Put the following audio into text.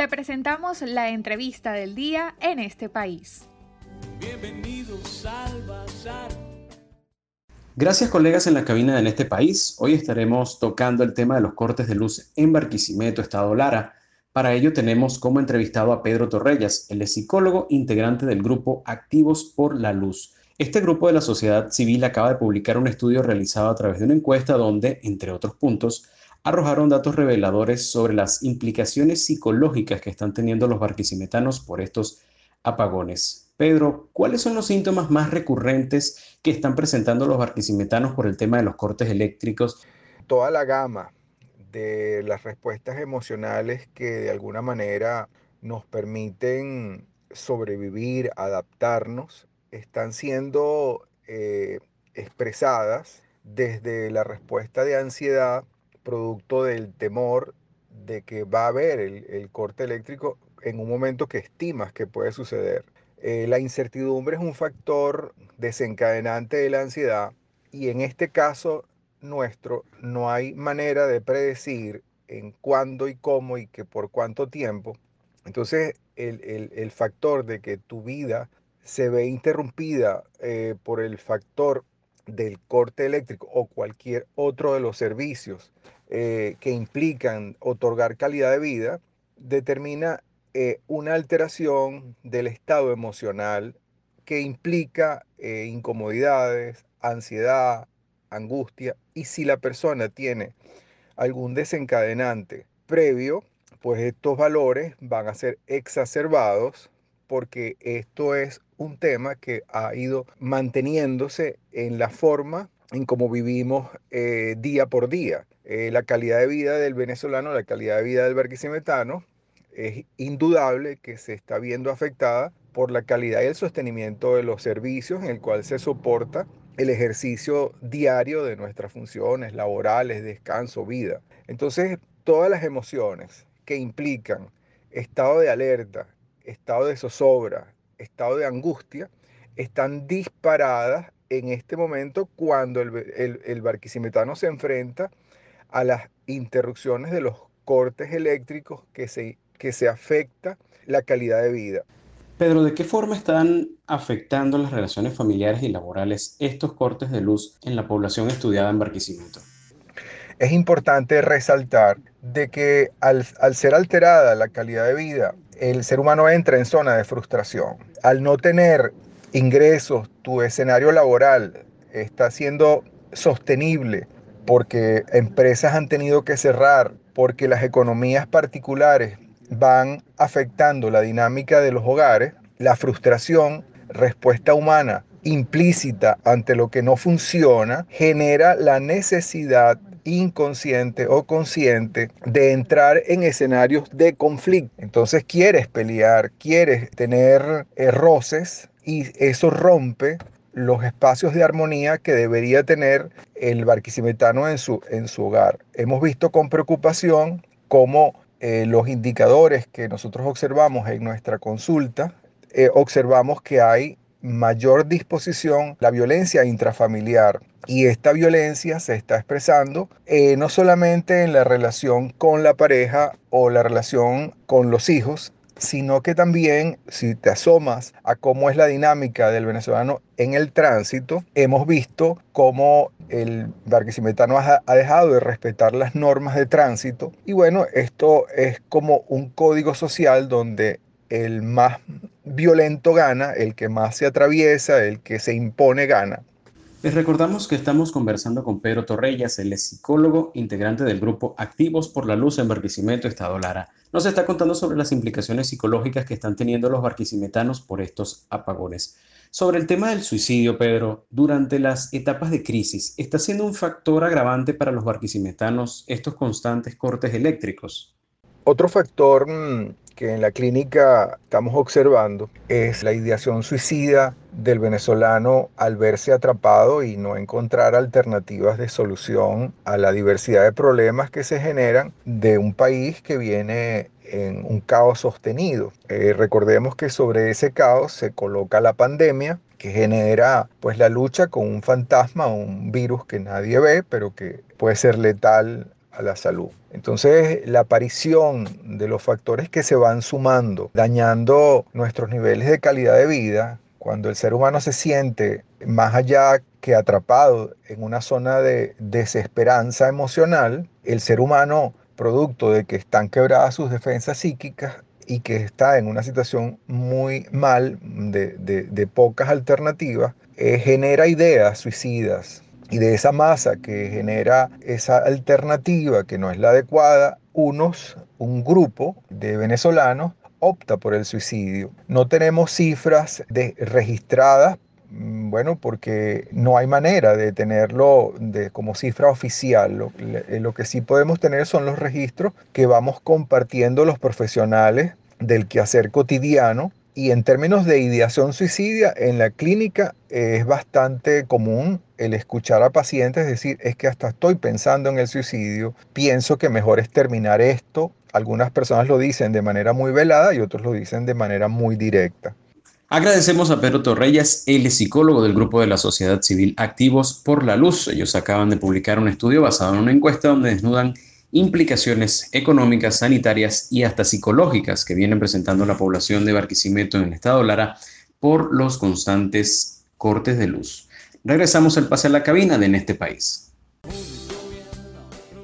Te presentamos la entrevista del día en este país. Bienvenidos al Bazar. Gracias colegas en la cabina de En este país. Hoy estaremos tocando el tema de los cortes de luz en Barquisimeto, Estado Lara. Para ello tenemos como entrevistado a Pedro Torrellas, el psicólogo integrante del grupo Activos por la Luz. Este grupo de la sociedad civil acaba de publicar un estudio realizado a través de una encuesta donde, entre otros puntos, arrojaron datos reveladores sobre las implicaciones psicológicas que están teniendo los barquisimetanos por estos apagones. Pedro, ¿cuáles son los síntomas más recurrentes que están presentando los barquisimetanos por el tema de los cortes eléctricos? Toda la gama de las respuestas emocionales que de alguna manera nos permiten sobrevivir, adaptarnos están siendo eh, expresadas desde la respuesta de ansiedad, producto del temor de que va a haber el, corte eléctrico en un momento que estimas que puede suceder. Eh, la incertidumbre es un factor desencadenante de la ansiedad y en este caso nuestro no hay manera de predecir en cuándo y cómo y que por cuánto tiempo. Entonces el, el factor de que tu vida se ve interrumpida eh, por el factor del corte eléctrico o cualquier otro de los servicios eh, que implican otorgar calidad de vida, determina eh, una alteración del estado emocional que implica incomodidades, ansiedad, angustia, y si la persona tiene algún desencadenante previo, pues estos valores van a ser exacerbados porque esto es un tema que ha ido manteniéndose en la forma en cómo vivimos eh, día por día. Eh, la calidad de vida del venezolano, la calidad de vida del barquisimetano, es indudable que se está viendo afectada por la calidad y el sostenimiento de los servicios en el cual se soporta el ejercicio diario de nuestras funciones laborales, descanso, vida. Entonces, todas las emociones que implican estado de alerta, estado de zozobra, estado de angustia, están disparadas en este momento cuando el, barquisimetano se enfrenta a las interrupciones de los cortes eléctricos que se, que se afecta la calidad de vida. Pedro, ¿de qué forma están afectando las relaciones familiares y laborales estos cortes de luz en la población estudiada en Barquisimeto? Es importante resaltar de que al, al ser alterada la calidad de vida el ser humano entra en zona de frustración. Al no tener ingresos, tu escenario laboral está siendo sostenible porque empresas han tenido que cerrar, porque las economías particulares van afectando la dinámica de los hogares, la frustración, respuesta humana implícita ante lo que no funciona, genera la necesidad inconsciente o consciente de entrar en escenarios de conflicto. Entonces quieres pelear, quieres tener eh, roces y eso rompe los espacios de armonía que debería tener el barquisimetano en su, en su hogar. Hemos visto con preocupación cómo eh, los indicadores que nosotros observamos en nuestra consulta, eh, observamos que hay mayor disposición la violencia intrafamiliar. Y esta violencia se está expresando eh, no solamente en la relación con la pareja o la relación con los hijos, sino que también si te asomas a cómo es la dinámica del venezolano en el tránsito, hemos visto cómo el barquisimetano ha dejado de respetar las normas de tránsito. Y bueno, esto es como un código social donde el más violento gana, el que más se atraviesa, el que se impone gana. Les recordamos que estamos conversando con Pedro Torrellas, el psicólogo integrante del grupo Activos por la Luz en Barquisimeto, Estado Lara. Nos está contando sobre las implicaciones psicológicas que están teniendo los barquisimetanos por estos apagones. Sobre el tema del suicidio, Pedro, durante las etapas de crisis, ¿está siendo un factor agravante para los barquisimetanos estos constantes cortes eléctricos? Otro factor mm, que en la clínica estamos observando es la ideación suicida del venezolano al verse atrapado y no encontrar alternativas de solución a la diversidad de problemas que se generan de un país que viene en un caos sostenido. Eh, recordemos que sobre ese caos se coloca la pandemia que genera pues la lucha con un fantasma, un virus que nadie ve, pero que puede ser letal a la salud. Entonces, la aparición de los factores que se van sumando, dañando nuestros niveles de calidad de vida, cuando el ser humano se siente más allá que atrapado en una zona de desesperanza emocional, el ser humano, producto de que están quebradas sus defensas psíquicas y que está en una situación muy mal, de, pocas alternativas, eh, genera ideas suicidas. Y de esa masa que genera esa alternativa que no es la adecuada, unos, un grupo de venezolanos opta por el suicidio. No tenemos cifras de, registradas Mm, bueno, porque no hay manera de tenerlo de, como cifra oficial. Lo, eh, lo, que sí podemos tener son los registros que vamos compartiendo los profesionales del quehacer cotidiano. Y en términos de ideación suicidia, en la clínica es bastante común el escuchar a pacientes decir, es que hasta estoy pensando en el suicidio, pienso que mejor es terminar esto. Algunas personas lo dicen de manera muy velada y otros lo dicen de manera muy directa. Agradecemos a Pedro Torreyes, el psicólogo del grupo de la sociedad civil Activos por la Luz. Ellos acaban de publicar un estudio basado en una encuesta donde desnudan implicaciones económicas, sanitarias y hasta psicológicas que vienen presentando la población de Barquisimeto en el estado Lara por los constantes cortes de luz. Regresamos al pase a la cabina de En este país.